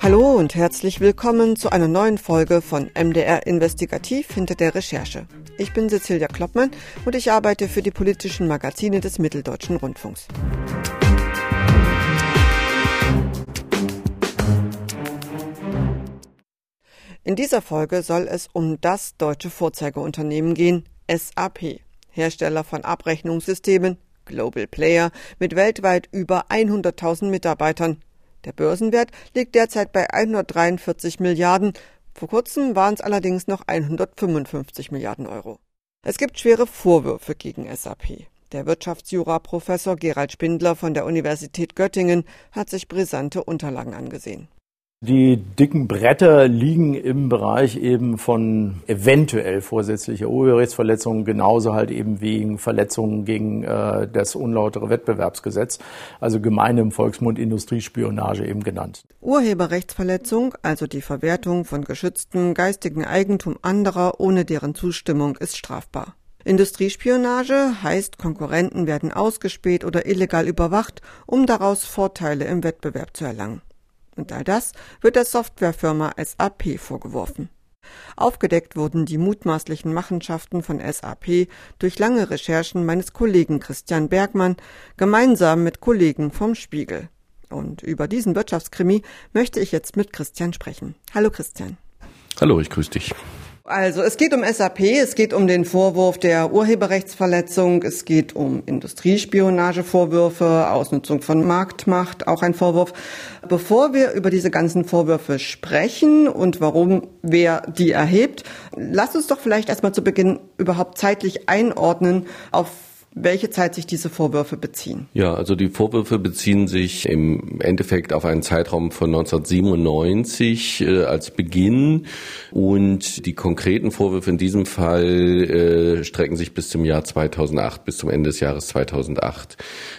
Hallo und herzlich willkommen zu einer neuen Folge von MDR Investigativ hinter der Recherche. Ich bin Cecilia Kloppmann und ich arbeite für die politischen Magazine des Mitteldeutschen Rundfunks. In dieser Folge soll es um das deutsche Vorzeigeunternehmen gehen, SAP, Hersteller von Abrechnungssystemen, Global Player mit weltweit über 100.000 Mitarbeitern. Der Börsenwert liegt derzeit bei 143 Milliarden. Vor kurzem waren es allerdings noch 155 Milliarden Euro. Es gibt schwere Vorwürfe gegen SAP. Der Wirtschaftsjura-Professor Gerald Spindler von der Universität Göttingen hat sich brisante Unterlagen angesehen. Die dicken Bretter liegen im Bereich eben von eventuell vorsätzlicher Urheberrechtsverletzungen, genauso halt eben wegen Verletzungen gegen äh, das unlautere Wettbewerbsgesetz, also gemein im Volksmund Industriespionage eben genannt. Urheberrechtsverletzung, also die Verwertung von geschütztem geistigen Eigentum anderer ohne deren Zustimmung, ist strafbar. Industriespionage heißt, Konkurrenten werden ausgespäht oder illegal überwacht, um daraus Vorteile im Wettbewerb zu erlangen. Und all das wird der Softwarefirma SAP vorgeworfen. Aufgedeckt wurden die mutmaßlichen Machenschaften von SAP durch lange Recherchen meines Kollegen Christian Bergmann gemeinsam mit Kollegen vom Spiegel. Und über diesen Wirtschaftskrimi möchte ich jetzt mit Christian sprechen. Hallo Christian. Hallo, ich grüße dich. Also es geht um SAP, es geht um den Vorwurf der Urheberrechtsverletzung, es geht um Industriespionagevorwürfe, Ausnutzung von Marktmacht, auch ein Vorwurf. Bevor wir über diese ganzen Vorwürfe sprechen und warum wer die erhebt, lass uns doch vielleicht erstmal zu Beginn überhaupt zeitlich einordnen, auf welche Zeit sich diese Vorwürfe beziehen. Ja, also die Vorwürfe beziehen sich im Endeffekt auf einen Zeitraum von 1997 äh, als Beginn und die konkreten Vorwürfe in diesem Fall äh, strecken sich bis zum Jahr 2008, bis zum Ende des Jahres 2008.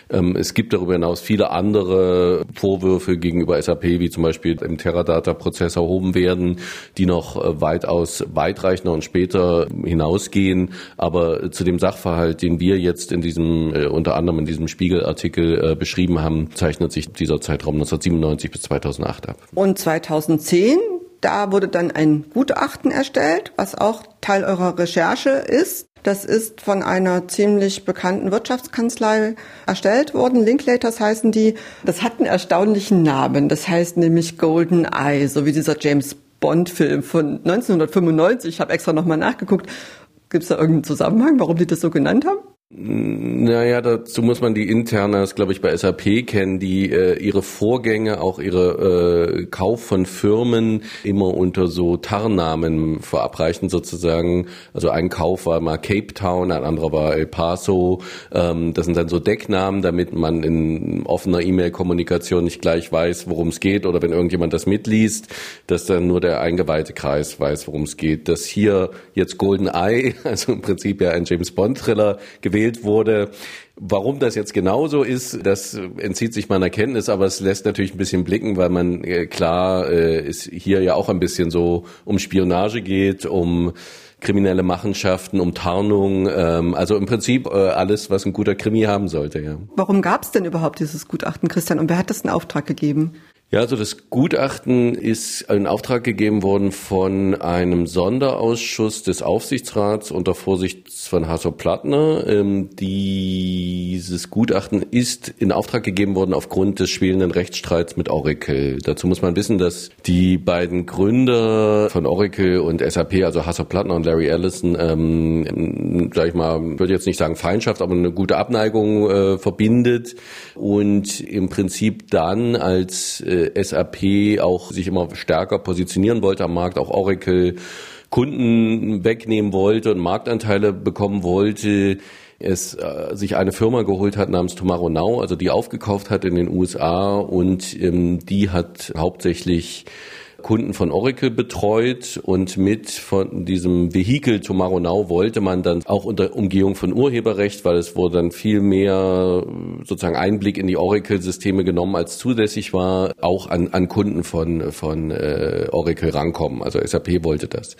Ähm, es gibt darüber hinaus viele andere Vorwürfe gegenüber SAP, wie zum Beispiel im Teradata-Prozess erhoben werden, die noch äh, weitaus weitreichender und später hinausgehen. Aber zu dem Sachverhalt, den wir jetzt in diesem, äh, unter anderem in diesem Spiegelartikel äh, beschrieben haben, zeichnet sich dieser Zeitraum 1997 bis 2008 ab. Und 2010 da wurde dann ein Gutachten erstellt, was auch Teil eurer Recherche ist. Das ist von einer ziemlich bekannten Wirtschaftskanzlei erstellt worden. Linklaters heißen die. Das hat einen erstaunlichen Namen. Das heißt nämlich Golden Eye, so wie dieser James Bond-Film von 1995. Ich habe extra nochmal nachgeguckt. Gibt es da irgendeinen Zusammenhang, warum die das so genannt haben? Naja, dazu muss man die Internas, glaube ich, bei SAP kennen, die äh, ihre Vorgänge, auch ihre äh, Kauf von Firmen immer unter so Tarnnamen verabreichen sozusagen. Also ein Kauf war mal Cape Town, ein anderer war El Paso. Ähm, das sind dann so Decknamen, damit man in offener E-Mail-Kommunikation nicht gleich weiß, worum es geht oder wenn irgendjemand das mitliest, dass dann nur der eingeweihte Kreis weiß, worum es geht. Dass hier jetzt Golden Eye, also im Prinzip ja ein James Bond-Thriller gewesen gewählt wurde. Warum das jetzt genauso ist, das entzieht sich meiner Kenntnis, aber es lässt natürlich ein bisschen blicken, weil man äh, klar äh, es hier ja auch ein bisschen so um Spionage geht, um kriminelle Machenschaften, um Tarnung, ähm, also im Prinzip äh, alles, was ein guter Krimi haben sollte. Ja. Warum gab es denn überhaupt dieses Gutachten, Christian, und wer hat das in Auftrag gegeben? Ja, also das Gutachten ist in Auftrag gegeben worden von einem Sonderausschuss des Aufsichtsrats unter Vorsicht von Hasso Plattner. Ähm, dieses Gutachten ist in Auftrag gegeben worden aufgrund des schwelenden Rechtsstreits mit Oracle. Dazu muss man wissen, dass die beiden Gründer von Oracle und SAP, also Hasso Plattner und Larry Ellison, ähm, sag ich mal, würde jetzt nicht sagen Feindschaft, aber eine gute Abneigung äh, verbindet und im Prinzip dann als äh, SAP auch sich immer stärker positionieren wollte am Markt, auch Oracle Kunden wegnehmen wollte und Marktanteile bekommen wollte, es äh, sich eine Firma geholt hat namens Tomorrow Now, also die aufgekauft hat in den USA und ähm, die hat hauptsächlich Kunden von Oracle betreut und mit von diesem Vehikel Tomorrow Now wollte man dann auch unter Umgehung von Urheberrecht, weil es wurde dann viel mehr sozusagen Einblick in die Oracle-Systeme genommen, als zulässig war, auch an, an Kunden von, von äh, Oracle rankommen. Also SAP wollte das.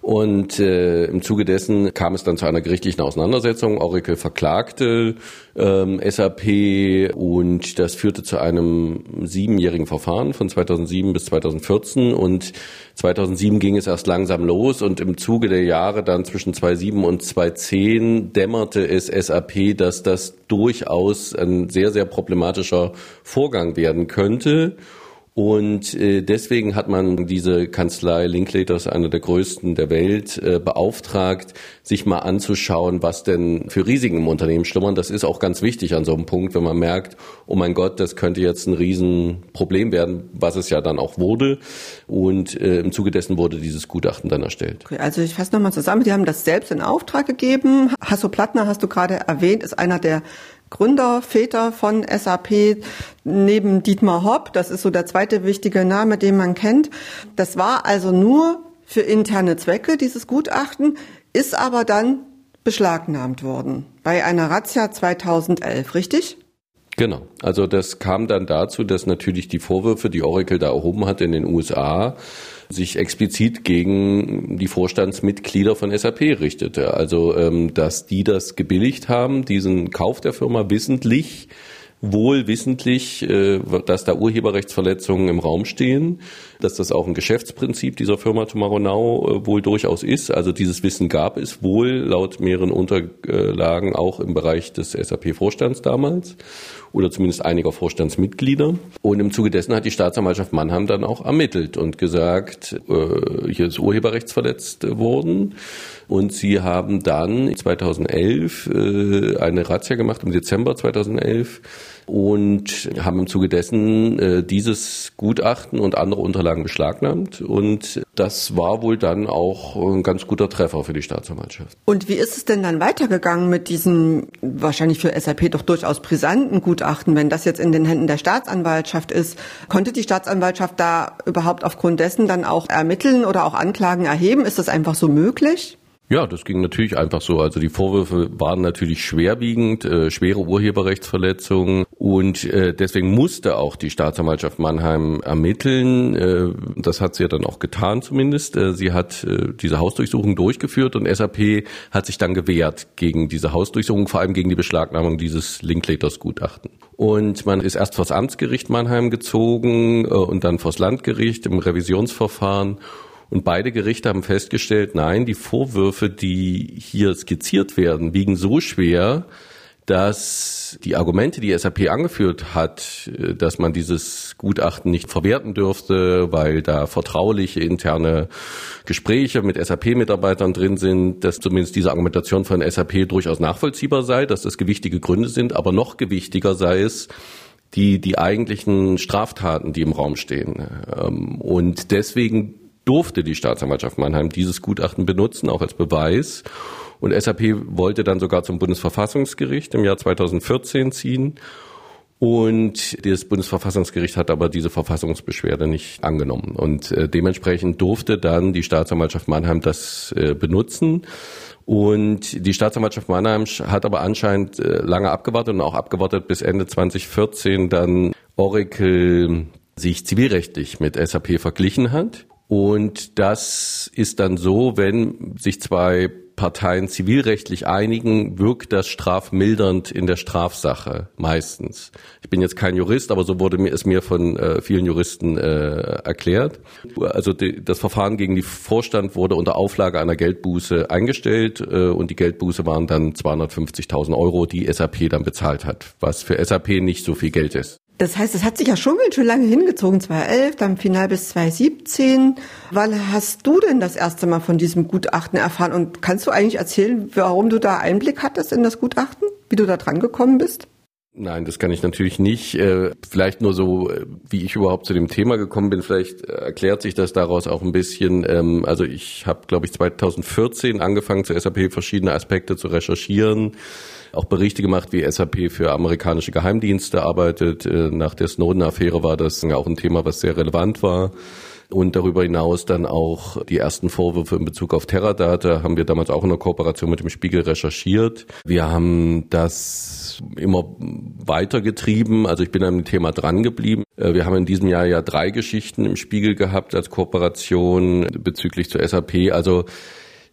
Und äh, im Zuge dessen kam es dann zu einer gerichtlichen Auseinandersetzung. Oracle verklagte ähm, SAP und das führte zu einem siebenjährigen Verfahren von 2007 bis 2014 und 2007 ging es erst langsam los und im Zuge der Jahre dann zwischen 2007 und 2010 dämmerte es SAP, dass das durchaus ein sehr, sehr problematischer Vorgang werden könnte. Und äh, deswegen hat man diese Kanzlei Linklaters, einer der größten der Welt, äh, beauftragt, sich mal anzuschauen, was denn für Risiken im Unternehmen schlummern. Das ist auch ganz wichtig an so einem Punkt, wenn man merkt, oh mein Gott, das könnte jetzt ein Riesenproblem werden, was es ja dann auch wurde. Und äh, im Zuge dessen wurde dieses Gutachten dann erstellt. Okay, also ich fasse nochmal zusammen, die haben das selbst in Auftrag gegeben. Hasso Plattner hast du gerade erwähnt, ist einer der Gründerväter von SAP neben Dietmar Hopp. Das ist so der zweite wichtige Name, den man kennt. Das war also nur für interne Zwecke, dieses Gutachten, ist aber dann beschlagnahmt worden bei einer Razzia 2011, richtig? Genau. Also das kam dann dazu, dass natürlich die Vorwürfe, die Oracle da erhoben hat in den USA, sich explizit gegen die Vorstandsmitglieder von SAP richtete. Also ähm, dass die das gebilligt haben, diesen Kauf der Firma wissentlich wohl wissentlich, äh, dass da Urheberrechtsverletzungen im Raum stehen, dass das auch ein Geschäftsprinzip dieser Firma Tomorrow Now äh, wohl durchaus ist. Also dieses Wissen gab es wohl laut mehreren Unterlagen auch im Bereich des SAP-Vorstands damals oder zumindest einiger Vorstandsmitglieder. Und im Zuge dessen hat die Staatsanwaltschaft Mannheim dann auch ermittelt und gesagt, äh, hier ist Urheberrechtsverletzt worden. Und sie haben dann 2011 äh, eine Razzia gemacht, im Dezember 2011 und haben im Zuge dessen äh, dieses Gutachten und andere Unterlagen beschlagnahmt. Und das war wohl dann auch ein ganz guter Treffer für die Staatsanwaltschaft. Und wie ist es denn dann weitergegangen mit diesem wahrscheinlich für SAP doch durchaus brisanten Gutachten, wenn das jetzt in den Händen der Staatsanwaltschaft ist? Konnte die Staatsanwaltschaft da überhaupt aufgrund dessen dann auch ermitteln oder auch Anklagen erheben? Ist das einfach so möglich? Ja, das ging natürlich einfach so. Also die Vorwürfe waren natürlich schwerwiegend, äh, schwere Urheberrechtsverletzungen und äh, deswegen musste auch die Staatsanwaltschaft Mannheim ermitteln. Äh, das hat sie ja dann auch getan zumindest. Äh, sie hat äh, diese Hausdurchsuchung durchgeführt und SAP hat sich dann gewehrt gegen diese Hausdurchsuchung, vor allem gegen die Beschlagnahmung dieses Linklaters-Gutachten. Und man ist erst vors Amtsgericht Mannheim gezogen äh, und dann vors Landgericht im Revisionsverfahren. Und beide Gerichte haben festgestellt, nein, die Vorwürfe, die hier skizziert werden, wiegen so schwer, dass die Argumente, die SAP angeführt hat, dass man dieses Gutachten nicht verwerten dürfte, weil da vertrauliche interne Gespräche mit SAP-Mitarbeitern drin sind, dass zumindest diese Argumentation von SAP durchaus nachvollziehbar sei, dass das gewichtige Gründe sind, aber noch gewichtiger sei es, die, die eigentlichen Straftaten, die im Raum stehen. Ähm, und deswegen durfte die Staatsanwaltschaft Mannheim dieses Gutachten benutzen, auch als Beweis. Und SAP wollte dann sogar zum Bundesverfassungsgericht im Jahr 2014 ziehen. Und das Bundesverfassungsgericht hat aber diese Verfassungsbeschwerde nicht angenommen. Und äh, dementsprechend durfte dann die Staatsanwaltschaft Mannheim das äh, benutzen. Und die Staatsanwaltschaft Mannheim hat aber anscheinend äh, lange abgewartet und auch abgewartet bis Ende 2014 dann Oracle sich zivilrechtlich mit SAP verglichen hat und das ist dann so, wenn sich zwei Parteien zivilrechtlich einigen, wirkt das strafmildernd in der Strafsache meistens. Ich bin jetzt kein Jurist, aber so wurde mir es mir von äh, vielen Juristen äh, erklärt. Also die, das Verfahren gegen die Vorstand wurde unter Auflage einer Geldbuße eingestellt äh, und die Geldbuße waren dann 250.000 Euro, die SAP dann bezahlt hat, was für SAP nicht so viel Geld ist. Das heißt, es hat sich ja schon ganz schön lange hingezogen, 2011, dann final bis 2017. Wann hast du denn das erste Mal von diesem Gutachten erfahren? Und kannst du eigentlich erzählen, warum du da Einblick hattest in das Gutachten? Wie du da dran gekommen bist? Nein, das kann ich natürlich nicht. Äh, vielleicht nur so, wie ich überhaupt zu dem Thema gekommen bin. Vielleicht erklärt sich das daraus auch ein bisschen. Ähm, also ich habe, glaube ich, 2014 angefangen, zu SAP verschiedene Aspekte zu recherchieren auch Berichte gemacht, wie SAP für amerikanische Geheimdienste arbeitet. Äh, nach der Snowden-Affäre war das auch ein Thema, was sehr relevant war. Und darüber hinaus dann auch die ersten Vorwürfe in Bezug auf Teradata haben wir damals auch in der Kooperation mit dem Spiegel recherchiert. Wir haben das immer weitergetrieben. Also ich bin an dem Thema dran geblieben. Äh, wir haben in diesem Jahr ja drei Geschichten im Spiegel gehabt als Kooperation bezüglich zur SAP. Also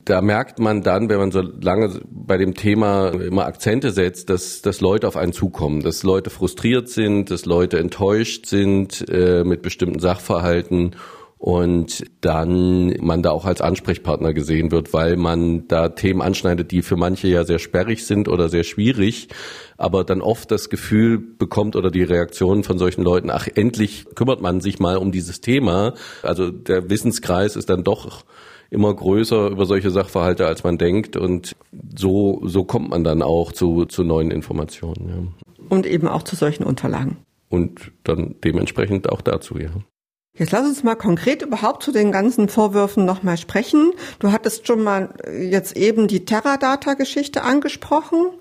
da merkt man dann, wenn man so lange bei dem Thema immer Akzente setzt, dass, dass Leute auf einen zukommen, dass Leute frustriert sind, dass Leute enttäuscht sind äh, mit bestimmten Sachverhalten und dann man da auch als Ansprechpartner gesehen wird, weil man da Themen anschneidet, die für manche ja sehr sperrig sind oder sehr schwierig, aber dann oft das Gefühl bekommt oder die Reaktion von solchen Leuten, ach, endlich kümmert man sich mal um dieses Thema. Also der Wissenskreis ist dann doch immer größer über solche Sachverhalte, als man denkt. Und so, so kommt man dann auch zu, zu neuen Informationen. Ja. Und eben auch zu solchen Unterlagen. Und dann dementsprechend auch dazu, ja. Jetzt lass uns mal konkret überhaupt zu den ganzen Vorwürfen nochmal sprechen. Du hattest schon mal jetzt eben die Teradata-Geschichte angesprochen.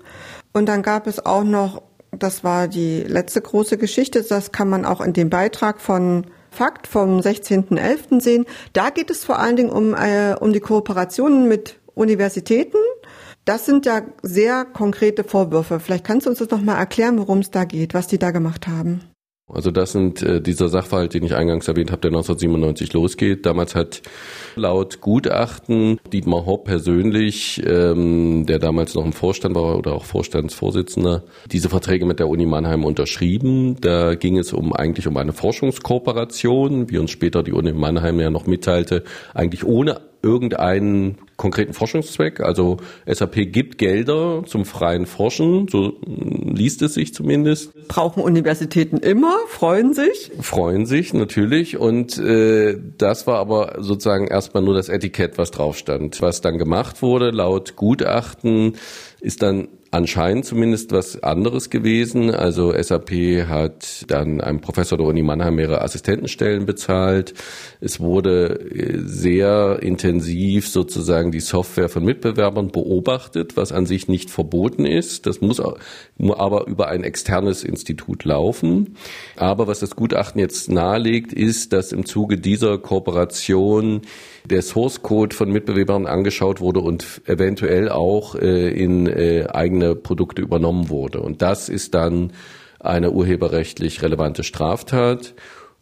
Und dann gab es auch noch, das war die letzte große Geschichte, das kann man auch in dem Beitrag von Fakt vom 16.11. sehen. Da geht es vor allen Dingen um, äh, um die Kooperationen mit Universitäten. Das sind ja sehr konkrete Vorwürfe. Vielleicht kannst du uns das nochmal erklären, worum es da geht, was die da gemacht haben. Also das sind äh, dieser Sachverhalt, den ich eingangs erwähnt habe, der 1997 losgeht. Damals hat laut Gutachten Dietmar Hopp persönlich, ähm, der damals noch im Vorstand war oder auch Vorstandsvorsitzender, diese Verträge mit der Uni Mannheim unterschrieben. Da ging es um eigentlich um eine Forschungskooperation, wie uns später die Uni Mannheim ja noch mitteilte, eigentlich ohne irgendeinen konkreten Forschungszweck. Also SAP gibt Gelder zum freien Forschen, so liest es sich zumindest. Brauchen Universitäten immer, freuen sich? Freuen sich natürlich und äh, das war aber sozusagen erstmal nur das Etikett, was drauf stand. Was dann gemacht wurde, laut Gutachten, ist dann anscheinend zumindest was anderes gewesen. Also SAP hat dann einem Professor der Uni Mannheim mehrere Assistentenstellen bezahlt. Es wurde äh, sehr intensiv sozusagen die Software von Mitbewerbern beobachtet, was an sich nicht verboten ist. Das muss aber über ein externes Institut laufen. Aber was das Gutachten jetzt nahelegt, ist, dass im Zuge dieser Kooperation der Source Code von Mitbewerbern angeschaut wurde und eventuell auch äh, in äh, eigene Produkte übernommen wurde. Und das ist dann eine urheberrechtlich relevante Straftat.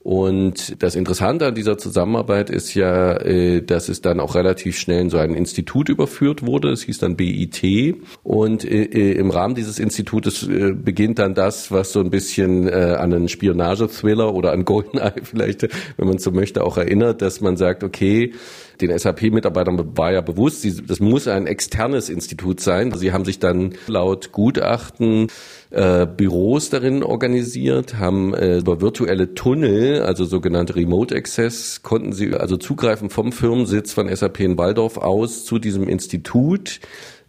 Und das Interessante an dieser Zusammenarbeit ist ja, äh, dass es dann auch relativ schnell in so ein Institut überführt wurde. Es hieß dann BIT. Und äh, äh, im Rahmen dieses Institutes beginnt dann das, was so ein bisschen an einen Spionage-Thriller oder an Goldeneye vielleicht, wenn man so möchte, auch erinnert, dass man sagt, okay, den SAP-Mitarbeitern war ja bewusst, das muss ein externes Institut sein. Sie haben sich dann laut Gutachten äh, Büros darin organisiert, haben äh, über virtuelle Tunnel, also sogenannte Remote Access, konnten sie also zugreifen vom Firmensitz von SAP in Waldorf aus zu diesem Institut.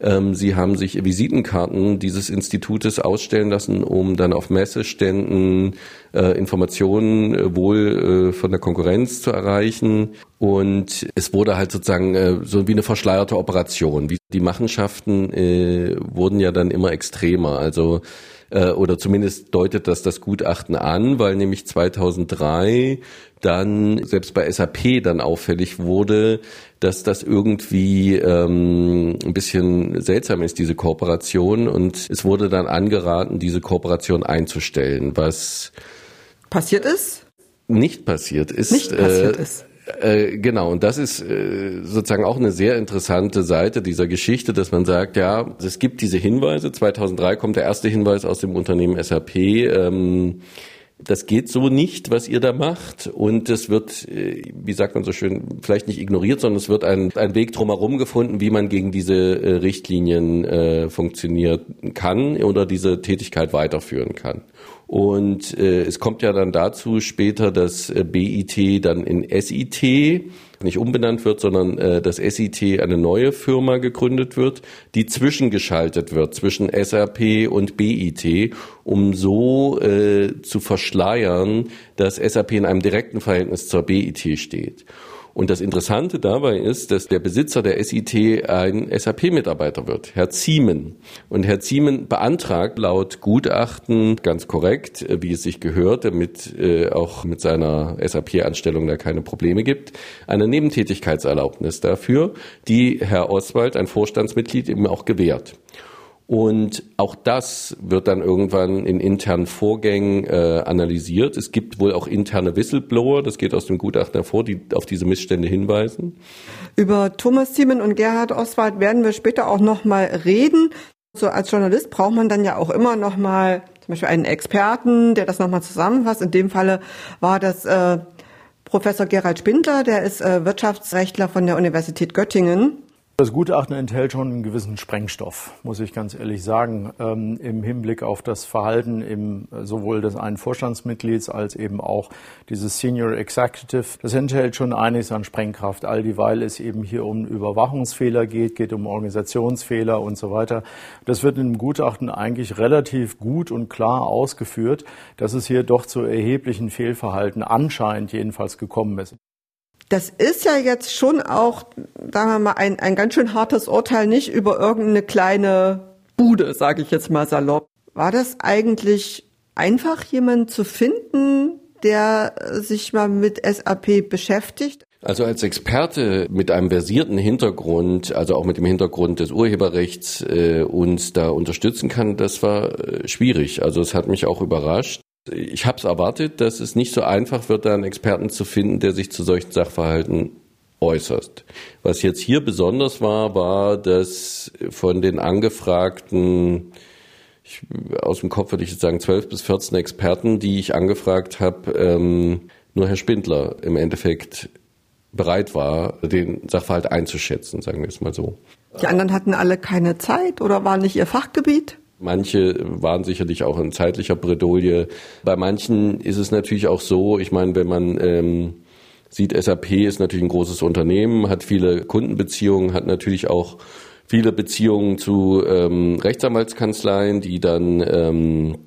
Ähm, sie haben sich Visitenkarten dieses Institutes ausstellen lassen, um dann auf Messeständen äh, Informationen äh, wohl äh, von der Konkurrenz zu erreichen. Und es wurde halt sozusagen so wie eine verschleierte Operation. Die Machenschaften wurden ja dann immer extremer. Also äh, oder zumindest deutet das das Gutachten an, weil nämlich 2003 dann selbst bei SAP dann auffällig wurde, dass das irgendwie ähm, ein bisschen seltsam ist, diese Kooperation. Und es wurde dann angeraten, diese Kooperation einzustellen, was passiert ist? Nicht passiert ist. Nicht passiert äh, ist. Äh, genau, und das ist äh, sozusagen auch eine sehr interessante Seite dieser Geschichte, dass man sagt, ja, es gibt diese Hinweise. 2003 kommt der erste Hinweis aus dem Unternehmen SAP. Ähm, das geht so nicht, was ihr da macht. Und es wird, äh, wie sagt man so schön, vielleicht nicht ignoriert, sondern es wird ein, ein Weg drumherum gefunden, wie man gegen diese äh, Richtlinien äh, funktionieren kann oder diese Tätigkeit weiterführen kann. Und äh, es kommt ja dann dazu später, dass äh, BIT dann in SIT nicht umbenannt wird, sondern äh, dass SIT eine neue Firma gegründet wird, die zwischengeschaltet wird zwischen SAP und BIT, um so äh, zu verschleiern, dass SAP in einem direkten Verhältnis zur BIT steht. Und das Interessante dabei ist, dass der Besitzer der SIT ein SAP-Mitarbeiter wird, Herr Ziemen. Und Herr Ziemen beantragt laut Gutachten ganz korrekt, äh, wie es sich gehört, damit äh, auch mit seiner SAP-Anstellung da keine Probleme gibt, eine Nebentätigkeitserlaubnis dafür, die Herr Oswald, ein Vorstandsmitglied, eben auch gewährt. Und auch das wird dann irgendwann in internen Vorgängen äh, analysiert. Es gibt wohl auch interne Whistleblower, das geht aus dem Gutachten hervor, die auf diese Missstände hinweisen. Über Thomas Thiemen und Gerhard Oswald werden wir später auch noch mal reden. So als Journalist braucht man dann ja auch immer noch mal zum Beispiel einen Experten, der das noch mal zusammenfasst. In dem Falle war das äh, Professor Gerald Spindler, der ist äh, Wirtschaftsrechtler von der Universität Göttingen. Das Gutachten enthält schon einen gewissen Sprengstoff, muss ich ganz ehrlich sagen, ähm, im Hinblick auf das Verhalten im, sowohl des einen Vorstandsmitglieds als eben auch dieses Senior Executive. Das enthält schon einiges an Sprengkraft, all dieweil es eben hier um Überwachungsfehler geht, geht um Organisationsfehler und so weiter. Das wird im Gutachten eigentlich relativ gut und klar ausgeführt, dass es hier doch zu erheblichen Fehlverhalten anscheinend jedenfalls gekommen ist. Das ist ja jetzt schon auch, sagen wir mal, ein, ein ganz schön hartes Urteil, nicht über irgendeine kleine Bude, sage ich jetzt mal salopp. War das eigentlich einfach, jemanden zu finden, der sich mal mit SAP beschäftigt? Also als Experte mit einem versierten Hintergrund, also auch mit dem Hintergrund des Urheberrechts, äh, uns da unterstützen kann, das war äh, schwierig. Also es hat mich auch überrascht. Ich habe es erwartet, dass es nicht so einfach wird, da einen Experten zu finden, der sich zu solchen Sachverhalten äußert. Was jetzt hier besonders war, war, dass von den angefragten, ich, aus dem Kopf würde ich jetzt sagen, 12 bis 14 Experten, die ich angefragt habe, ähm, nur Herr Spindler im Endeffekt bereit war, den Sachverhalt einzuschätzen, sagen wir es mal so. Die anderen hatten alle keine Zeit oder war nicht ihr Fachgebiet? Manche waren sicherlich auch in zeitlicher Bredouille. Bei manchen ist es natürlich auch so, ich meine, wenn man ähm, sieht, SAP ist natürlich ein großes Unternehmen, hat viele Kundenbeziehungen, hat natürlich auch viele Beziehungen zu ähm, Rechtsanwaltskanzleien, die dann ähm,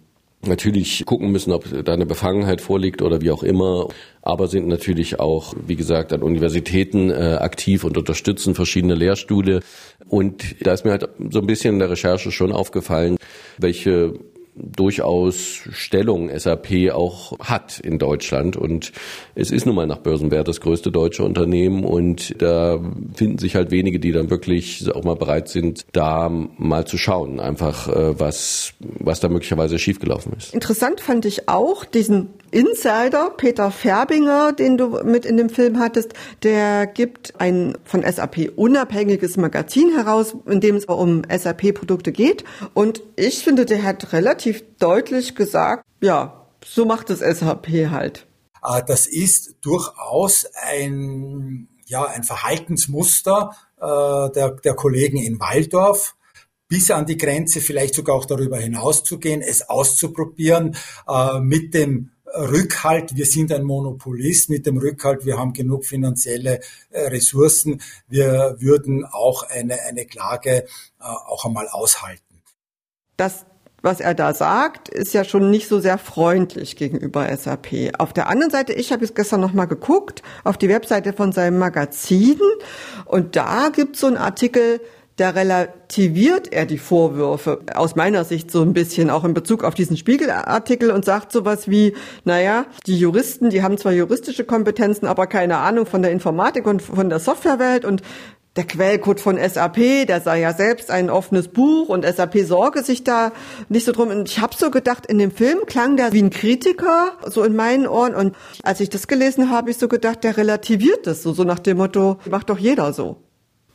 natürlich gucken müssen, ob da eine Befangenheit vorliegt oder wie auch immer, aber sind natürlich auch, wie gesagt, an Universitäten äh, aktiv und unterstützen verschiedene Lehrstühle. Und da ist mir halt so ein bisschen in der Recherche schon aufgefallen, welche durchaus Stellung SAP auch hat in Deutschland. Und es ist nun mal nach Börsenwert das größte deutsche Unternehmen und da finden sich halt wenige, die dann wirklich auch mal bereit sind, da mal zu schauen, einfach äh, was, was da möglicherweise schiefgelaufen ist. Interessant fand ich auch diesen Insider, Peter Färbinger, den du mit in dem Film hattest, der gibt ein von SAP unabhängiges Magazin heraus, in dem es um SAP-Produkte geht. Und ich finde, der hat relativ deutlich gesagt, ja, so macht es SAP halt. Ah, das ist durchaus ein, ja, ein Verhaltensmuster äh, der, der Kollegen in Waldorf. Bis an die Grenze, vielleicht sogar auch darüber hinaus zu gehen, es auszuprobieren, äh, mit dem Rückhalt, wir sind ein Monopolist. Mit dem Rückhalt, wir haben genug finanzielle äh, Ressourcen, wir würden auch eine, eine Klage äh, auch einmal aushalten. Das was er da sagt, ist ja schon nicht so sehr freundlich gegenüber SAP. Auf der anderen Seite, ich habe jetzt gestern noch mal geguckt auf die Webseite von seinem Magazin und da gibt es so einen Artikel, da relativiert er die Vorwürfe aus meiner Sicht so ein bisschen auch in Bezug auf diesen Spiegelartikel und sagt sowas wie, naja, die Juristen, die haben zwar juristische Kompetenzen, aber keine Ahnung von der Informatik und von der Softwarewelt und der Quellcode von SAP, der sei ja selbst ein offenes Buch und SAP sorge sich da nicht so drum. Und ich habe so gedacht, in dem Film klang der wie ein Kritiker, so in meinen Ohren. Und als ich das gelesen habe, ich so gedacht, der relativiert das so, so nach dem Motto, macht doch jeder so.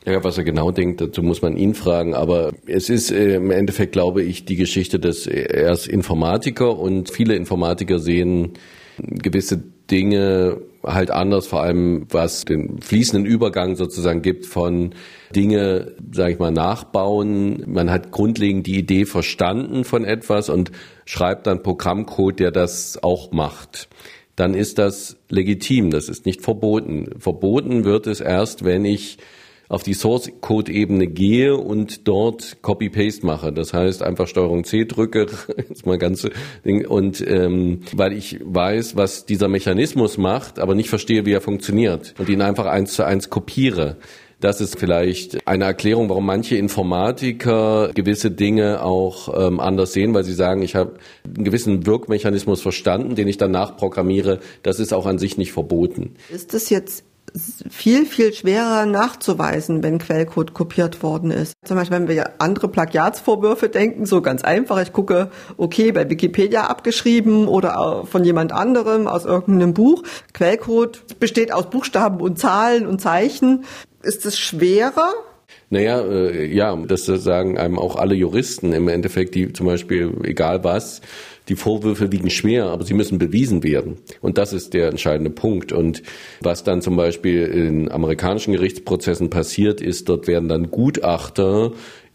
Ja, was er genau denkt, dazu muss man ihn fragen. Aber es ist äh, im Endeffekt, glaube ich, die Geschichte, dass er ist Informatiker und viele Informatiker sehen gewisse Dinge halt anders, vor allem was den fließenden Übergang sozusagen gibt von Dinge, sage ich mal, nachbauen. Man hat grundlegend die Idee verstanden von etwas und schreibt dann Programmcode, der das auch macht. Dann ist das legitim, das ist nicht verboten. Verboten wird es erst, wenn ich auf die Source-Code-Ebene gehe und dort Copy-Paste mache. Das heißt, einfach Steuerung C drücke, jetzt mal ganze Ding, und ähm, weil ich weiß, was dieser Mechanismus macht, aber nicht verstehe, wie er funktioniert und ihn einfach eins zu eins kopiere. Das ist vielleicht eine Erklärung, warum manche Informatiker gewisse Dinge auch ähm, anders sehen, weil sie sagen, ich habe einen gewissen Wirkmechanismus verstanden, den ich danach programmiere. Das ist auch an sich nicht verboten. Ist es jetzt viel, viel schwerer nachzuweisen, wenn Quellcode kopiert worden ist. Zum Beispiel, wenn wir andere Plagiatsvorwürfe denken, so ganz einfach, ich gucke, okay, bei Wikipedia abgeschrieben oder von jemand anderem aus irgendeinem Buch. Quellcode besteht aus Buchstaben und Zahlen und Zeichen. Ist es schwerer? Naja, äh, ja, das sagen einem auch alle Juristen im Endeffekt, die zum Beispiel, egal was, die Vorwürfe wiegen schwer, aber sie müssen bewiesen werden. Und das ist der entscheidende Punkt. Und was dann zum Beispiel in amerikanischen Gerichtsprozessen passiert ist, dort werden dann Gutachter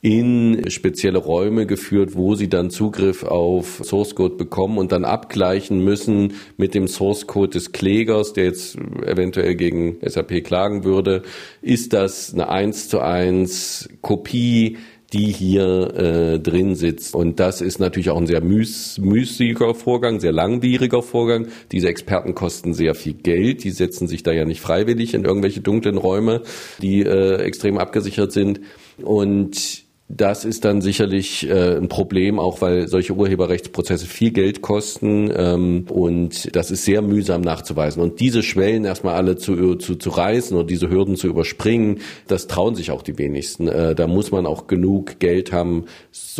in spezielle Räume geführt, wo sie dann Zugriff auf Source Code bekommen und dann abgleichen müssen mit dem Source Code des Klägers, der jetzt eventuell gegen SAP klagen würde. Ist das eine eins zu eins Kopie die hier äh, drin sitzt. Und das ist natürlich auch ein sehr müß, müßiger Vorgang, sehr langwieriger Vorgang. Diese Experten kosten sehr viel Geld. Die setzen sich da ja nicht freiwillig in irgendwelche dunklen Räume, die äh, extrem abgesichert sind. Und das ist dann sicherlich äh, ein Problem, auch weil solche Urheberrechtsprozesse viel Geld kosten ähm, und das ist sehr mühsam nachzuweisen. Und diese Schwellen erstmal alle zu, zu, zu reißen oder diese Hürden zu überspringen, das trauen sich auch die wenigsten. Äh, da muss man auch genug Geld haben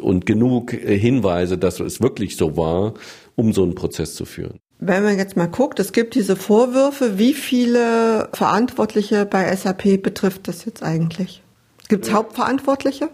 und genug äh, Hinweise, dass es wirklich so war, um so einen Prozess zu führen. Wenn man jetzt mal guckt, es gibt diese Vorwürfe, wie viele Verantwortliche bei SAP betrifft das jetzt eigentlich? Gibt es Hauptverantwortliche?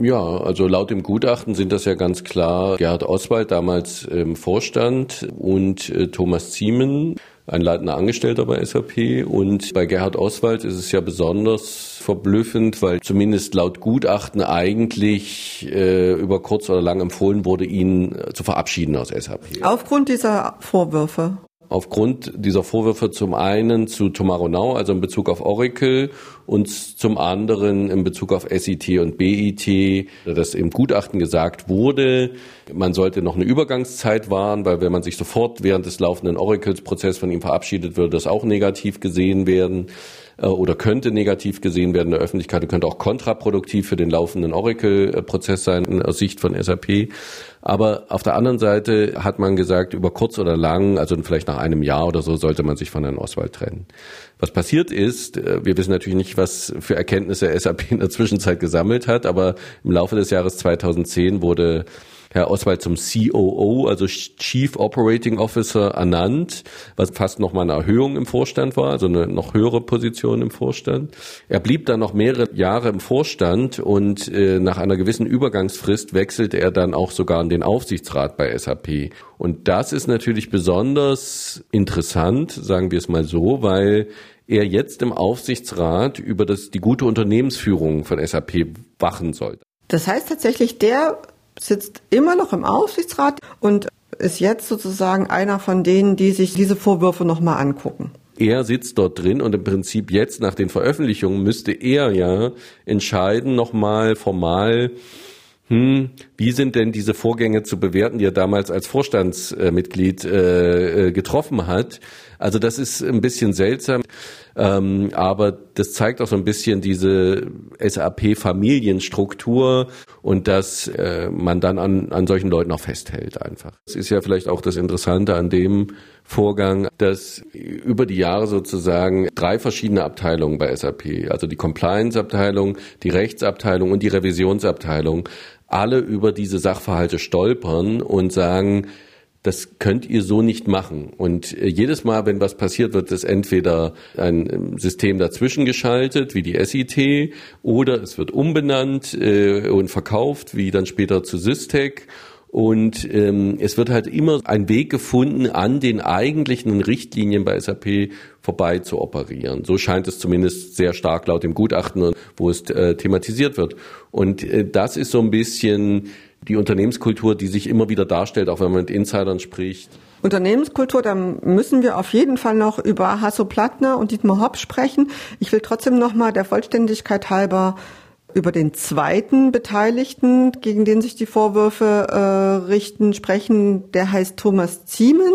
Ja, also laut dem Gutachten sind das ja ganz klar Gerhard Oswald, damals im Vorstand, und äh, Thomas Ziemen, ein leitender Angestellter bei SAP. Und bei Gerhard Oswald ist es ja besonders verblüffend, weil zumindest laut Gutachten eigentlich äh, über kurz oder lang empfohlen wurde, ihn äh, zu verabschieden aus SAP. Aufgrund dieser Vorwürfe aufgrund dieser Vorwürfe zum einen zu Tomorrow Now, also in Bezug auf Oracle, und zum anderen in Bezug auf SIT und BIT, dass im Gutachten gesagt wurde, man sollte noch eine Übergangszeit wahren, weil wenn man sich sofort während des laufenden Oracles-Prozesses von ihm verabschiedet, würde das auch negativ gesehen werden oder könnte negativ gesehen werden in der Öffentlichkeit und könnte auch kontraproduktiv für den laufenden Oracle-Prozess sein aus Sicht von SAP. Aber auf der anderen Seite hat man gesagt, über kurz oder lang, also vielleicht nach einem Jahr oder so, sollte man sich von Herrn Oswald trennen. Was passiert ist, äh, wir wissen natürlich nicht, was für Erkenntnisse SAP in der Zwischenzeit gesammelt hat, aber im Laufe des Jahres 2010 wurde Herr Oswald zum COO, also Chief Operating Officer, ernannt, was fast noch mal eine Erhöhung im Vorstand war, also eine noch höhere Position im Vorstand. Er blieb dann noch mehrere Jahre im Vorstand und äh, nach einer gewissen Übergangsfrist wechselte er dann auch sogar in den Aufsichtsrat bei SAP. Und das ist natürlich besonders interessant, sagen wir es mal so, weil er jetzt im Aufsichtsrat über das, die gute Unternehmensführung von SAP wachen sollte. Das heißt tatsächlich, der sitzt immer noch im Aufsichtsrat und ist jetzt sozusagen einer von denen, die sich diese Vorwürfe nochmal angucken. Er sitzt dort drin und im Prinzip jetzt nach den Veröffentlichungen müsste er ja entscheiden, nochmal formal, hm, wie sind denn diese Vorgänge zu bewerten, die er damals als Vorstandsmitglied äh, äh, getroffen hat? Also das ist ein bisschen seltsam, ähm, aber das zeigt auch so ein bisschen diese SAP-Familienstruktur und dass äh, man dann an, an solchen Leuten auch festhält einfach. Das ist ja vielleicht auch das Interessante an dem Vorgang, dass über die Jahre sozusagen drei verschiedene Abteilungen bei SAP, also die Compliance-Abteilung, die Rechtsabteilung und die Revisionsabteilung, alle über diese Sachverhalte stolpern und sagen, das könnt ihr so nicht machen. Und äh, jedes Mal, wenn was passiert, wird es entweder ein ähm, System dazwischen geschaltet, wie die SIT, oder es wird umbenannt äh, und verkauft, wie dann später zu Systec. Und ähm, es wird halt immer ein Weg gefunden, an den eigentlichen Richtlinien bei SAP vorbei zu operieren. So scheint es zumindest sehr stark laut dem Gutachten, wo es äh, thematisiert wird. Und äh, das ist so ein bisschen die Unternehmenskultur, die sich immer wieder darstellt, auch wenn man mit Insidern spricht. Unternehmenskultur, da müssen wir auf jeden Fall noch über Hasso Plattner und Dietmar Hopp sprechen. Ich will trotzdem noch mal der Vollständigkeit halber über den zweiten Beteiligten, gegen den sich die Vorwürfe äh, richten, sprechen. Der heißt Thomas Ziemen.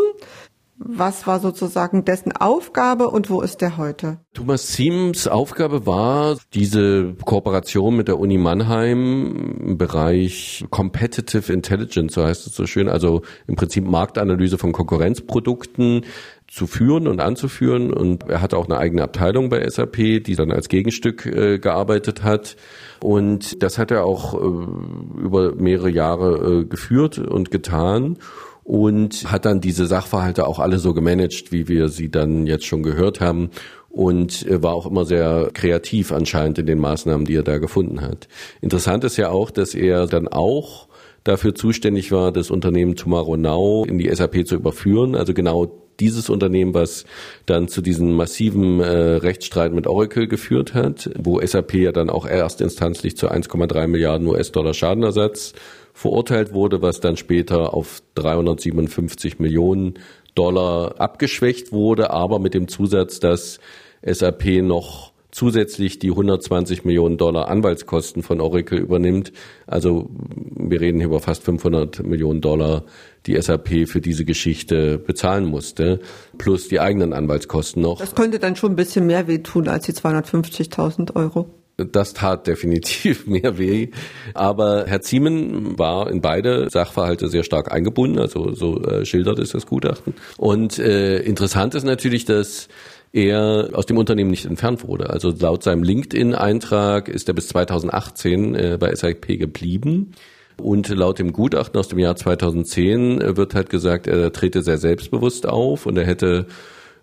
Was war sozusagen dessen Aufgabe und wo ist der heute? Thomas Ziems Aufgabe war, diese Kooperation mit der Uni Mannheim im Bereich Competitive Intelligence, so heißt es so schön, also im Prinzip Marktanalyse von Konkurrenzprodukten zu führen und anzuführen. Und er hatte auch eine eigene Abteilung bei SAP, die dann als Gegenstück äh, gearbeitet hat. Und das hat er auch äh, über mehrere Jahre äh, geführt und getan und hat dann diese Sachverhalte auch alle so gemanagt, wie wir sie dann jetzt schon gehört haben und äh, war auch immer sehr kreativ anscheinend in den Maßnahmen, die er da gefunden hat. Interessant ist ja auch, dass er dann auch dafür zuständig war, das Unternehmen Tomorrow Now in die SAP zu überführen, also genau dieses Unternehmen, was dann zu diesem massiven äh, Rechtsstreit mit Oracle geführt hat, wo SAP ja dann auch erstinstanzlich zu 1,3 Milliarden US-Dollar Schadenersatz verurteilt wurde, was dann später auf 357 Millionen Dollar abgeschwächt wurde, aber mit dem Zusatz, dass SAP noch zusätzlich die 120 Millionen Dollar Anwaltskosten von Oracle übernimmt. Also wir reden hier über fast 500 Millionen Dollar, die SAP für diese Geschichte bezahlen musste, plus die eigenen Anwaltskosten noch. Das könnte dann schon ein bisschen mehr wehtun als die 250.000 Euro. Das tat definitiv mehr weh. Aber Herr Ziemen war in beide Sachverhalte sehr stark eingebunden, also so äh, schildert es das Gutachten. Und äh, interessant ist natürlich, dass er aus dem Unternehmen nicht entfernt wurde. Also laut seinem LinkedIn-Eintrag ist er bis 2018 äh, bei SAP geblieben. Und laut dem Gutachten aus dem Jahr 2010 äh, wird halt gesagt, er trete sehr selbstbewusst auf und er hätte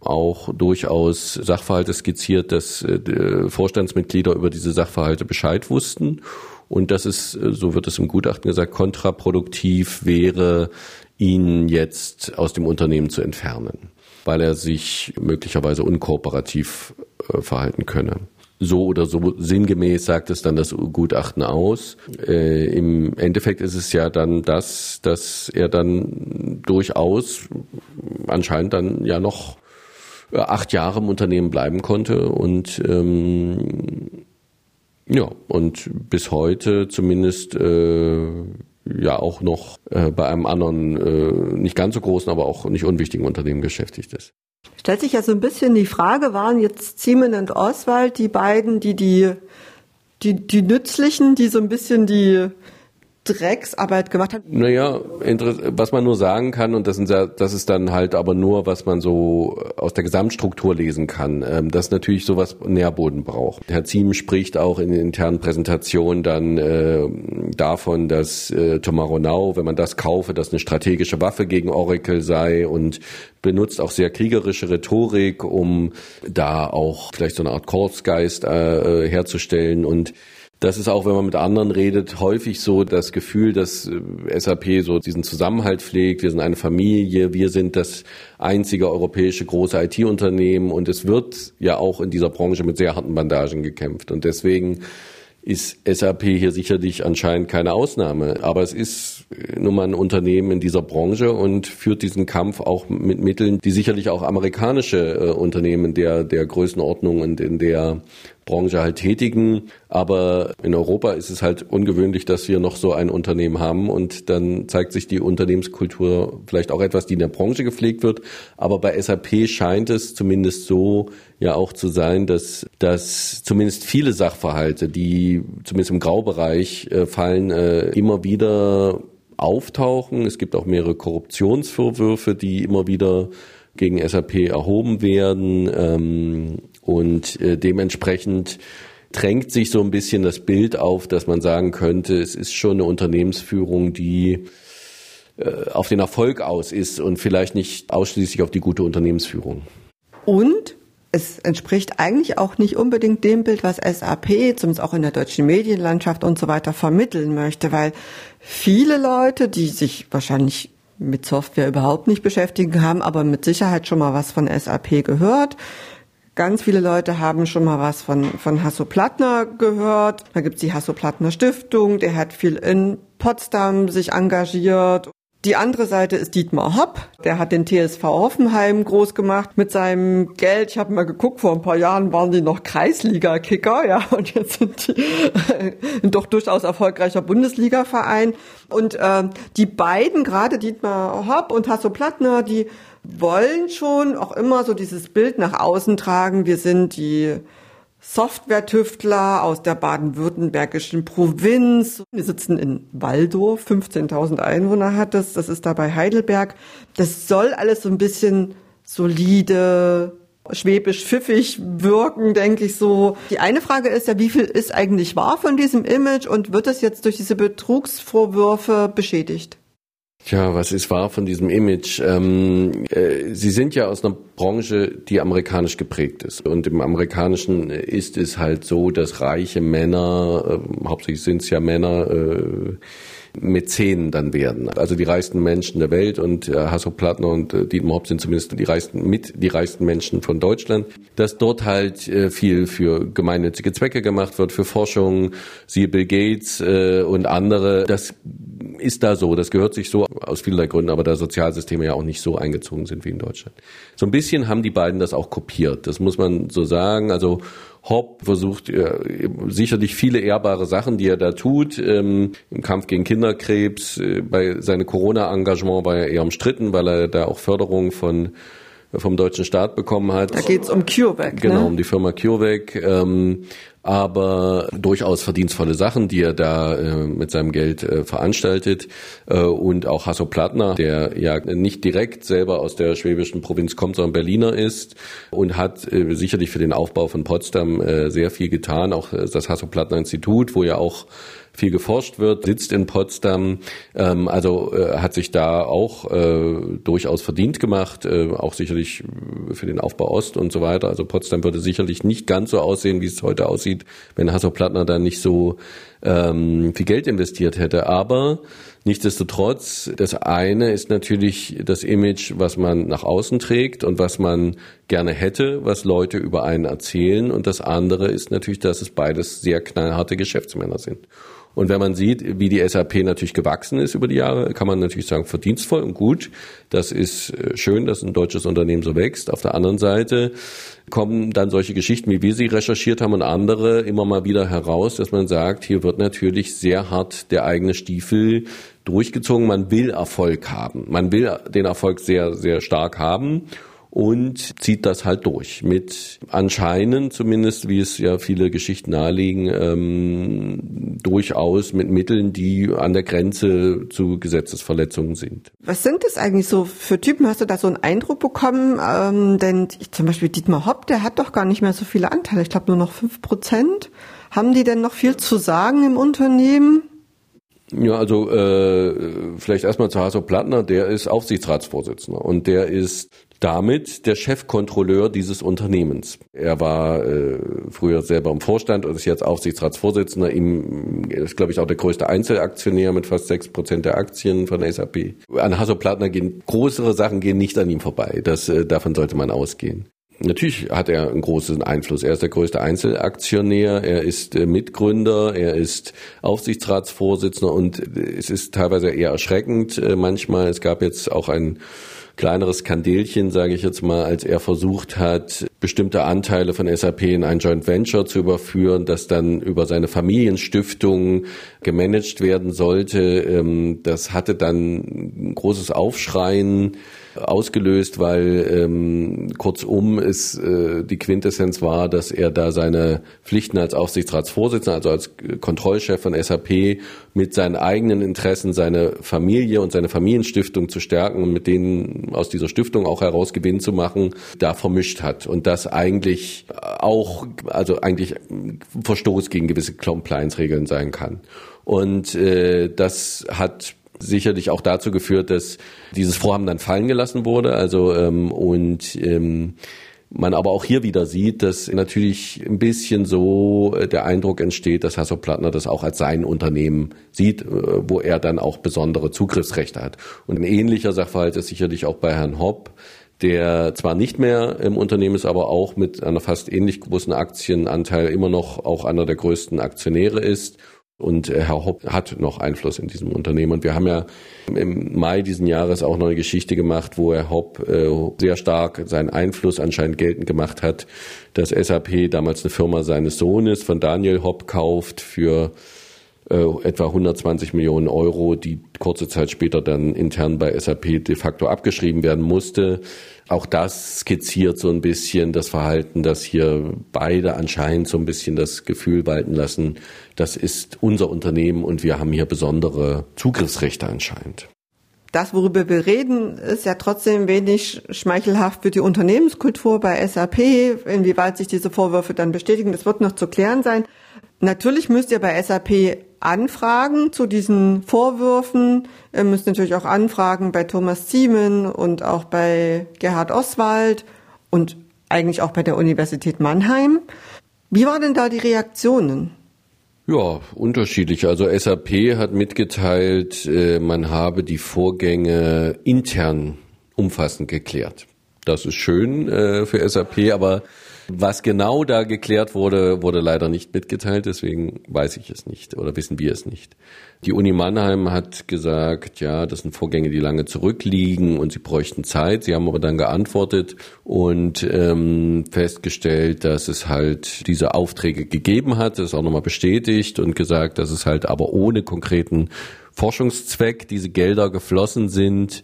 auch durchaus Sachverhalte skizziert, dass äh, Vorstandsmitglieder über diese Sachverhalte Bescheid wussten. Und das ist, äh, so wird es im Gutachten gesagt, kontraproduktiv wäre, ihn jetzt aus dem Unternehmen zu entfernen, weil er sich möglicherweise unkooperativ äh, verhalten könne so oder so sinngemäß sagt es dann das Gutachten aus. Äh, Im Endeffekt ist es ja dann das, dass er dann durchaus anscheinend dann ja noch acht Jahre im Unternehmen bleiben konnte und ähm, ja, und bis heute zumindest äh, ja auch noch äh, bei einem anderen, äh, nicht ganz so großen, aber auch nicht unwichtigen Unternehmen beschäftigt ist. Stellt sich ja so ein bisschen die Frage, waren jetzt Ziemen und Oswald die beiden, die die, die, die nützlichen, die so ein bisschen die Drecksarbeit gemacht hat? Naja, was man nur sagen kann, und das, sind, das ist dann halt aber nur, was man so aus der Gesamtstruktur lesen kann, ähm, dass natürlich sowas Nährboden braucht. Herr Ziem spricht auch in den internen Präsentationen dann äh, davon, dass äh, Tomorrow wenn man das kaufe, das eine strategische Waffe gegen Oracle sei und benutzt auch sehr kriegerische Rhetorik, um da auch vielleicht so eine Art Kurzgeist äh, herzustellen und das ist auch, wenn man mit anderen redet, häufig so das Gefühl, dass äh, SAP so diesen Zusammenhalt pflegt. Wir sind eine Familie, wir sind das einzige europäische große IT-Unternehmen und es wird ja auch in dieser Branche mit sehr harten Bandagen gekämpft. Und deswegen ist SAP hier sicherlich anscheinend keine Ausnahme. Aber es ist äh, nun mal ein Unternehmen in dieser Branche und führt diesen Kampf auch mit Mitteln, die sicherlich auch amerikanische äh, Unternehmen der, der Größenordnung und in der Branche halt tätigen. Aber in Europa ist es halt ungewöhnlich, dass wir noch so ein Unternehmen haben und dann zeigt sich die Unternehmenskultur vielleicht auch etwas, die in der Branche gepflegt wird. Aber bei SAP scheint es zumindest so ja auch zu sein, dass, dass zumindest viele Sachverhalte, die zumindest im Graubereich äh, fallen, äh, immer wieder auftauchen. Es gibt auch mehrere Korruptionsvorwürfe, die immer wieder gegen SAP erhoben werden. Ähm, und äh, dementsprechend drängt sich so ein bisschen das Bild auf, dass man sagen könnte, es ist schon eine Unternehmensführung, die äh, auf den Erfolg aus ist und vielleicht nicht ausschließlich auf die gute Unternehmensführung. Und es entspricht eigentlich auch nicht unbedingt dem Bild, was SAP, zumindest auch in der deutschen Medienlandschaft und so weiter, vermitteln möchte, weil viele Leute, die sich wahrscheinlich mit Software überhaupt nicht beschäftigen, haben aber mit Sicherheit schon mal was von SAP gehört, Ganz viele Leute haben schon mal was von, von Hasso Plattner gehört. Da gibt's die Hasso Plattner Stiftung, der hat viel in Potsdam sich engagiert. Die andere Seite ist Dietmar Hopp. Der hat den TSV Hoffenheim groß gemacht mit seinem Geld. Ich habe mal geguckt, vor ein paar Jahren waren die noch Kreisliga-Kicker, ja, und jetzt sind die ein doch durchaus erfolgreicher Bundesliga-Verein. Und äh, die beiden, gerade Dietmar Hopp und Hasso Plattner, die wollen schon auch immer so dieses Bild nach außen tragen. Wir sind die Software-Tüftler aus der baden-württembergischen Provinz. Wir sitzen in Waldorf, 15.000 Einwohner hat das, das ist da bei Heidelberg. Das soll alles so ein bisschen solide, schwäbisch pfiffig wirken, denke ich so. Die eine Frage ist ja, wie viel ist eigentlich wahr von diesem Image und wird es jetzt durch diese Betrugsvorwürfe beschädigt? Tja, was ist wahr von diesem Image? Ähm, äh, Sie sind ja aus einer Branche, die amerikanisch geprägt ist. Und im Amerikanischen ist es halt so, dass reiche Männer, äh, hauptsächlich sind es ja Männer, äh, Mäzen dann werden. Also die reichsten Menschen der Welt und äh, Hasso Plattner und äh, Dietmar Hopp sind zumindest die reichsten, mit die reichsten Menschen von Deutschland. Dass dort halt äh, viel für gemeinnützige Zwecke gemacht wird, für Forschung, siehe Bill Gates und andere. Das ist da so. Das gehört sich so aus vielerlei Gründen, aber da Sozialsysteme ja auch nicht so eingezogen sind wie in Deutschland. So ein bisschen haben die beiden das auch kopiert. Das muss man so sagen. Also Hopp versucht äh, sicherlich viele ehrbare Sachen, die er da tut. Ähm, Im Kampf gegen Kinderkrebs, äh, bei seinem Corona-Engagement war er eher umstritten, weil er da auch Förderung von vom deutschen Staat bekommen hat. Da geht's um CureVac. Genau, ne? um die Firma CureVac. Ähm, aber durchaus verdienstvolle Sachen, die er da äh, mit seinem Geld äh, veranstaltet. Äh, und auch Hasso Plattner, der ja nicht direkt selber aus der schwäbischen Provinz kommt, sondern Berliner ist und hat äh, sicherlich für den Aufbau von Potsdam äh, sehr viel getan. Auch äh, das Hasso Plattner Institut, wo ja auch viel geforscht wird, sitzt in Potsdam, ähm, also äh, hat sich da auch äh, durchaus verdient gemacht, äh, auch sicherlich für den Aufbau Ost und so weiter. Also Potsdam würde sicherlich nicht ganz so aussehen, wie es heute aussieht, wenn Hasso Plattner da nicht so ähm, viel Geld investiert hätte. Aber nichtsdestotrotz, das eine ist natürlich das Image, was man nach außen trägt und was man gerne hätte, was Leute über einen erzählen. Und das andere ist natürlich, dass es beides sehr knallharte Geschäftsmänner sind. Und wenn man sieht, wie die SAP natürlich gewachsen ist über die Jahre, kann man natürlich sagen, verdienstvoll und gut. Das ist äh, schön, dass ein deutsches Unternehmen so wächst. Auf der anderen Seite kommen dann solche Geschichten, wie wir sie recherchiert haben und andere immer mal wieder heraus, dass man sagt, hier wird natürlich sehr hart der eigene Stiefel durchgezogen. Man will Erfolg haben. Man will den Erfolg sehr, sehr stark haben und zieht das halt durch mit anscheinend zumindest, wie es ja viele Geschichten nahelegen, ähm, durchaus mit Mitteln, die an der Grenze zu Gesetzesverletzungen sind. Was sind das eigentlich so für Typen? Hast du da so einen Eindruck bekommen? Ähm, denn ich, zum Beispiel Dietmar Hopp, der hat doch gar nicht mehr so viele Anteile. Ich glaube nur noch fünf Prozent. Haben die denn noch viel zu sagen im Unternehmen? Ja, also äh, vielleicht erstmal zu Hasso Plattner, der ist Aufsichtsratsvorsitzender und der ist damit der Chefkontrolleur dieses Unternehmens. Er war äh, früher selber im Vorstand und ist jetzt Aufsichtsratsvorsitzender. Ihm ist, glaube ich, auch der größte Einzelaktionär mit fast sechs Prozent der Aktien von SAP. An Hasso Plattner gehen größere Sachen gehen nicht an ihm vorbei. Das, äh, davon sollte man ausgehen. Natürlich hat er einen großen Einfluss. Er ist der größte Einzelaktionär, er ist äh, Mitgründer, er ist Aufsichtsratsvorsitzender und es ist teilweise eher erschreckend äh, manchmal. Es gab jetzt auch ein kleineres Kandelchen, sage ich jetzt mal, als er versucht hat, bestimmte Anteile von SAP in ein Joint Venture zu überführen, das dann über seine Familienstiftung gemanagt werden sollte. Ähm, das hatte dann ein großes Aufschreien ausgelöst, weil ähm, kurzum es äh, die Quintessenz war, dass er da seine Pflichten als Aufsichtsratsvorsitzender, also als Kontrollchef von SAP mit seinen eigenen Interessen seine Familie und seine Familienstiftung zu stärken und mit denen aus dieser Stiftung auch heraus Gewinn zu machen, da vermischt hat und das eigentlich auch, also eigentlich Verstoß gegen gewisse Compliance-Regeln sein kann. Und äh, das hat sicherlich auch dazu geführt, dass dieses Vorhaben dann fallen gelassen wurde. Also ähm, und ähm, man aber auch hier wieder sieht, dass natürlich ein bisschen so äh, der Eindruck entsteht, dass Hasso Plattner das auch als sein Unternehmen sieht, äh, wo er dann auch besondere Zugriffsrechte hat. Und ein ähnlicher Sachverhalt ist sicherlich auch bei Herrn Hopp, der zwar nicht mehr im Unternehmen ist, aber auch mit einer fast ähnlich großen Aktienanteil immer noch auch einer der größten Aktionäre ist Und äh, Herr Hopp hat noch Einfluss in diesem Unternehmen. Und wir haben ja im Mai diesen Jahres auch noch eine Geschichte gemacht, wo Herr Hopp äh, sehr stark seinen Einfluss anscheinend geltend gemacht hat, dass SAP damals eine Firma seines Sohnes von Daniel Hopp kauft für äh, etwa 120 Millionen Euro, die kurze Zeit später dann intern bei SAP de facto abgeschrieben werden musste. Auch das skizziert so ein bisschen das Verhalten, dass hier beide anscheinend so ein bisschen das Gefühl walten lassen, das ist unser Unternehmen und wir haben hier besondere Zugriffsrechte anscheinend. Das, worüber wir reden, ist ja trotzdem wenig schmeichelhaft für die Unternehmenskultur bei SAP. Inwieweit sich diese Vorwürfe dann bestätigen, das wird noch zu klären sein. Natürlich müsst ihr bei SAP anfragen zu diesen Vorwürfen. Ihr müsst natürlich auch anfragen bei Thomas Ziemen und auch bei Gerhard Oswald und eigentlich auch bei der Universität Mannheim. Wie waren denn da die Reaktionen? Ja, unterschiedlich. Also SAP hat mitgeteilt, äh, man habe die Vorgänge intern umfassend geklärt. Das ist schön äh, für SAP, aber was genau da geklärt wurde, wurde leider nicht mitgeteilt, deswegen weiß ich es nicht oder wissen wir es nicht. Die Uni Mannheim hat gesagt, ja, das sind Vorgänge, die lange zurückliegen und sie bräuchten Zeit. Sie haben aber dann geantwortet und ähm, festgestellt, dass es halt diese Aufträge gegeben hat, das ist auch nochmal bestätigt und gesagt, dass es halt aber ohne konkreten Forschungszweck diese Gelder geflossen sind.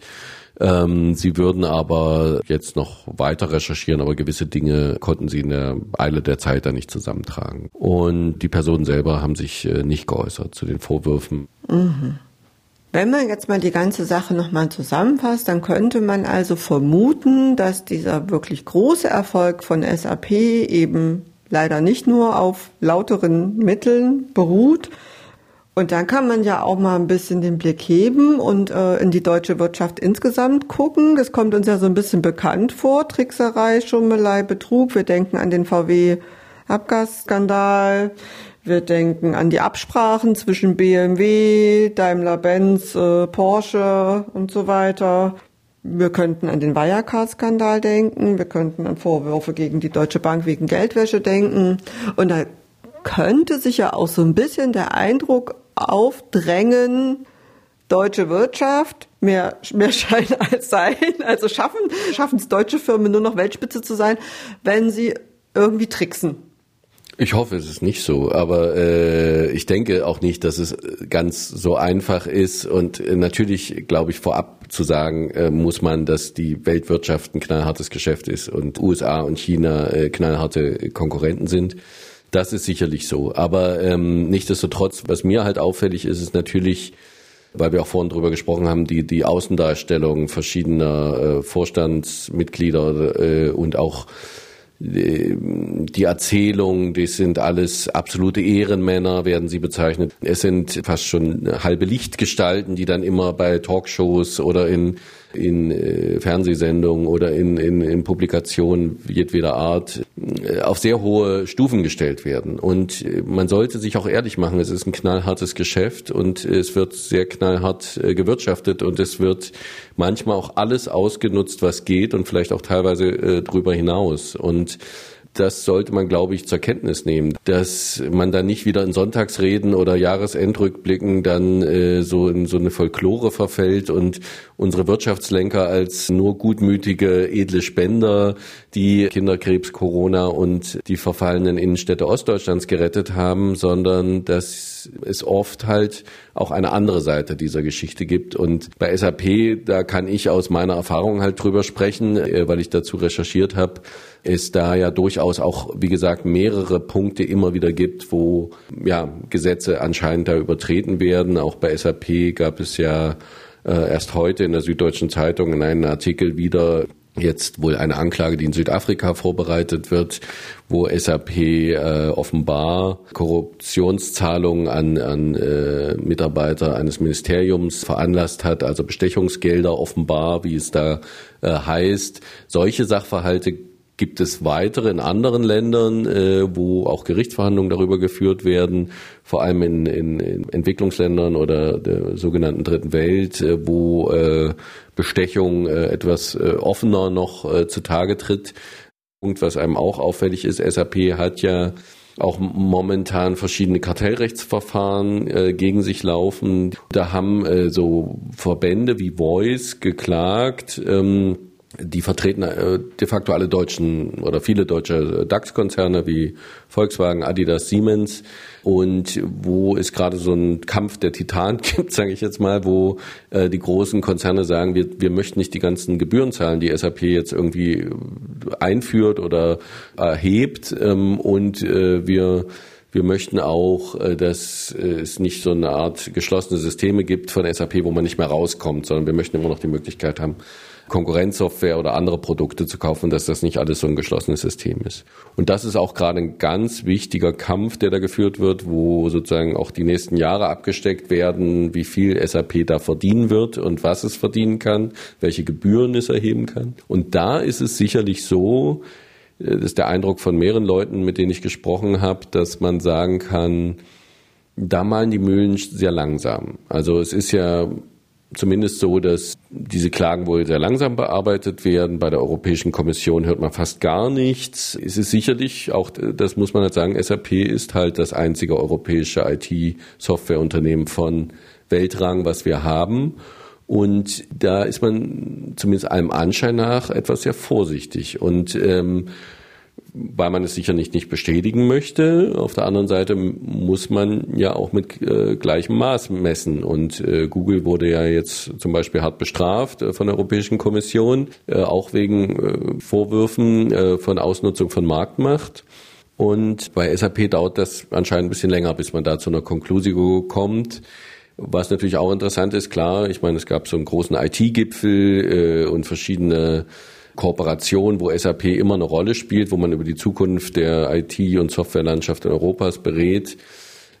Ähm, sie würden aber jetzt noch weiter recherchieren, aber gewisse Dinge konnten sie in der Eile der Zeit da nicht zusammentragen. Und die Personen selber haben sich äh, nicht geäußert zu den Vorwürfen. Mhm. Wenn man jetzt mal die ganze Sache nochmal zusammenfasst, dann könnte man also vermuten, dass dieser wirklich große Erfolg von SAP eben leider nicht nur auf lauteren Mitteln beruht, und dann kann man ja auch mal ein bisschen den Blick heben und äh, in die deutsche Wirtschaft insgesamt gucken. Das kommt uns ja so ein bisschen bekannt vor. Trickserei, Schummelei, Betrug. Wir denken an den VW-Abgasskandal. Wir denken an die Absprachen zwischen BMW, Daimler-Benz, äh, Porsche und so weiter. Wir könnten an den Wirecard-Skandal denken. Wir könnten an Vorwürfe gegen die Deutsche Bank wegen Geldwäsche denken. Und da könnte sich ja auch so ein bisschen der Eindruck aufdrängen, deutsche Wirtschaft, mehr, mehr Schein als Sein, also schaffen, schaffen es deutsche Firmen nur noch Weltspitze zu sein, wenn sie irgendwie tricksen. Ich hoffe, es ist nicht so, aber äh, ich denke auch nicht, dass es ganz so einfach ist. Und äh, natürlich, glaube ich, vorab zu sagen, äh, muss man, dass die Weltwirtschaft ein knallhartes Geschäft ist und USA und China äh, knallharte Konkurrenten sind. Das ist sicherlich so. Aber ähm, nichtsdestotrotz, was mir halt auffällig ist, ist natürlich, weil wir auch vorhin drüber gesprochen haben, die, die Außendarstellung verschiedener äh, Vorstandsmitglieder äh, und auch äh, die Erzählung, das sind alles absolute Ehrenmänner, werden sie bezeichnet. Es sind fast schon halbe Lichtgestalten, die dann immer bei Talkshows oder in in äh, Fernsehsendungen oder in, in, in Publikationen jedweder Art äh, auf sehr hohe Stufen gestellt werden. Und äh, man sollte sich auch ehrlich machen, es ist ein knallhartes Geschäft und es wird sehr knallhart äh, gewirtschaftet und es wird manchmal auch alles ausgenutzt, was geht und vielleicht auch teilweise äh, drüber hinaus. Und das sollte man, glaube ich, zur Kenntnis nehmen, dass man dann nicht wieder in Sonntagsreden oder Jahresendrückblicken dann äh, so in so eine Folklore verfällt und unsere Wirtschaftslenker als nur gutmütige, edle Spender, die Kinderkrebs, Corona und die verfallenen Innenstädte Ostdeutschlands gerettet haben, sondern dass es oft halt auch eine andere Seite dieser Geschichte gibt. Und bei SAP, da kann ich aus meiner Erfahrung halt drüber sprechen, äh, weil ich dazu recherchiert habe, es da ja durchaus auch, wie gesagt, mehrere Punkte immer wieder gibt, wo ja Gesetze anscheinend da übertreten werden. Auch bei SAP gab es ja äh, erst heute in der Süddeutschen Zeitung in einem Artikel wieder jetzt wohl eine Anklage, die in Südafrika vorbereitet wird, wo SAP äh, offenbar Korruptionszahlungen an, an äh, Mitarbeiter eines Ministeriums veranlasst hat, also Bestechungsgelder offenbar, wie es da äh, heißt. Solche Sachverhalte gibt es weitere in anderen Ländern, äh, wo auch Gerichtsverhandlungen darüber geführt werden, vor allem in, in, in Entwicklungsländern oder der sogenannten Dritten Welt, äh, wo äh, Bestechung äh, etwas äh, offener noch äh, zutage tritt. Punkt, was einem auch auffällig ist, SAP hat ja auch momentan verschiedene Kartellrechtsverfahren äh, gegen sich laufen. Da haben äh, so Verbände wie Voice geklagt. Ähm, die vertreten äh, de facto alle deutschen oder viele deutsche DAX-Konzerne wie Volkswagen, Adidas, Siemens. Und wo es gerade so einen Kampf der Titan gibt, sage ich jetzt mal, wo äh, die großen Konzerne sagen, wir, wir möchten nicht die ganzen Gebühren zahlen, die SAP jetzt irgendwie einführt oder erhebt. Ähm, und äh, wir wir möchten auch, äh, dass es nicht so eine Art geschlossene Systeme gibt von SAP, wo man nicht mehr rauskommt, sondern wir möchten immer noch die Möglichkeit haben, Konkurrenzsoftware oder andere Produkte zu kaufen, dass das nicht alles so ein geschlossenes System ist. Und das ist auch gerade ein ganz wichtiger Kampf, der da geführt wird, wo sozusagen auch die nächsten Jahre abgesteckt werden, wie viel SAP da verdienen wird und was es verdienen kann, welche Gebühren es erheben kann. Und da ist es sicherlich so, äh, das ist der Eindruck von mehreren Leuten, mit denen ich gesprochen habe, dass man sagen kann, da malen die Mühlen sehr langsam. Also es ist ja zumindest so, dass diese Klagen wohl sehr langsam bearbeitet werden. Bei der Europäischen Kommission hört man fast gar nichts. Es ist sicherlich, auch das muss man halt sagen, SAP ist halt das einzige europäische IT-Softwareunternehmen von Weltrang, was wir haben. Und da ist man zumindest allem Anschein nach etwas sehr vorsichtig. Und ähm, weil man es sicher nicht, nicht bestätigen möchte. Auf der anderen Seite muss man ja auch mit äh, gleichem Maß messen. Und äh, Google wurde ja jetzt zum Beispiel hart bestraft äh, von der Europäischen Kommission, äh, auch wegen äh, Vorwürfen äh, von Ausnutzung von Marktmacht. Und bei SAP dauert das anscheinend ein bisschen länger, bis man da zu einer Konklusio kommt. Was natürlich auch interessant ist, klar, ich meine, es gab so einen großen IT-Gipfel und verschiedene Kooperation, wo SAP immer eine Rolle spielt, wo man über die Zukunft der IT- und Softwarelandschaft in Europas berät.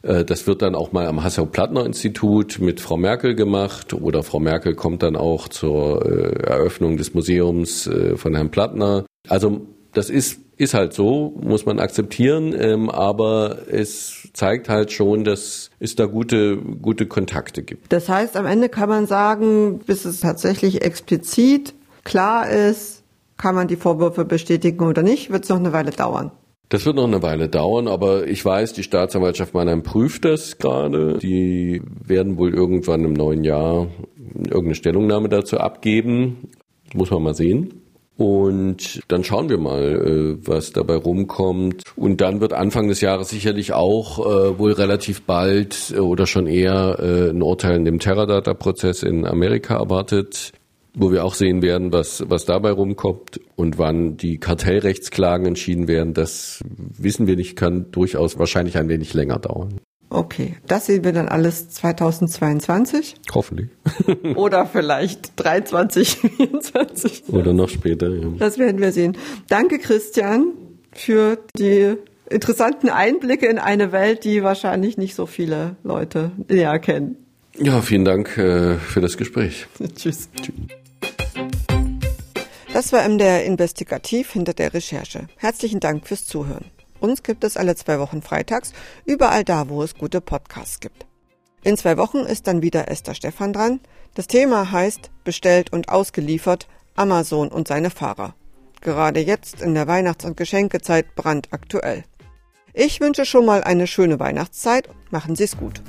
Äh, das wird dann auch mal am Hasso-Plattner-Institut mit Frau Merkel gemacht oder Frau Merkel kommt dann auch zur äh, Eröffnung des Museums äh, von Herrn Plattner. Also das ist, ist halt so, muss man akzeptieren, ähm, aber es zeigt halt schon, dass es da gute, gute Kontakte gibt. Das heißt, am Ende kann man sagen, bis es tatsächlich explizit klar ist, kann man die Vorwürfe bestätigen oder nicht? Wird es noch eine Weile dauern? Das wird noch eine Weile dauern, aber ich weiß, die Staatsanwaltschaft Mannheim prüft das gerade. Die werden wohl irgendwann im neuen Jahr irgendeine Stellungnahme dazu abgeben. Muss man mal sehen. Und dann schauen wir mal, äh, was dabei rumkommt. Und dann wird Anfang des Jahres sicherlich auch äh, wohl relativ bald äh, oder schon eher ein Urteil in dem Teradata-Prozess in Amerika erwartet wo wir auch sehen werden, was, was dabei rumkommt und wann die Kartellrechtsklagen entschieden werden, das wissen wir nicht, kann durchaus wahrscheinlich ein wenig länger dauern. Okay, das sehen wir dann alles 2022? Hoffentlich. Oder vielleicht 23, 24. Oder noch später. Ja. Das werden wir sehen. Danke, Christian, für die interessanten Einblicke in eine Welt, die wahrscheinlich nicht so viele Leute näher kennen. Ja, vielen Dank äh, für das Gespräch. Tschüss. Tschüss. Das war MDR Investigativ hinter der Recherche. Herzlichen Dank fürs Zuhören. Uns gibt es alle zwei Wochen freitags, überall da, wo es gute Podcasts gibt. In zwei Wochen ist dann wieder Esther Stefan dran. Das Thema heißt Bestellt und ausgeliefert, Amazon und seine Fahrer. Gerade jetzt in der Weihnachts- und Geschenkezeit brandaktuell. Ich wünsche schon mal eine schöne Weihnachtszeit. Machen Sie es gut.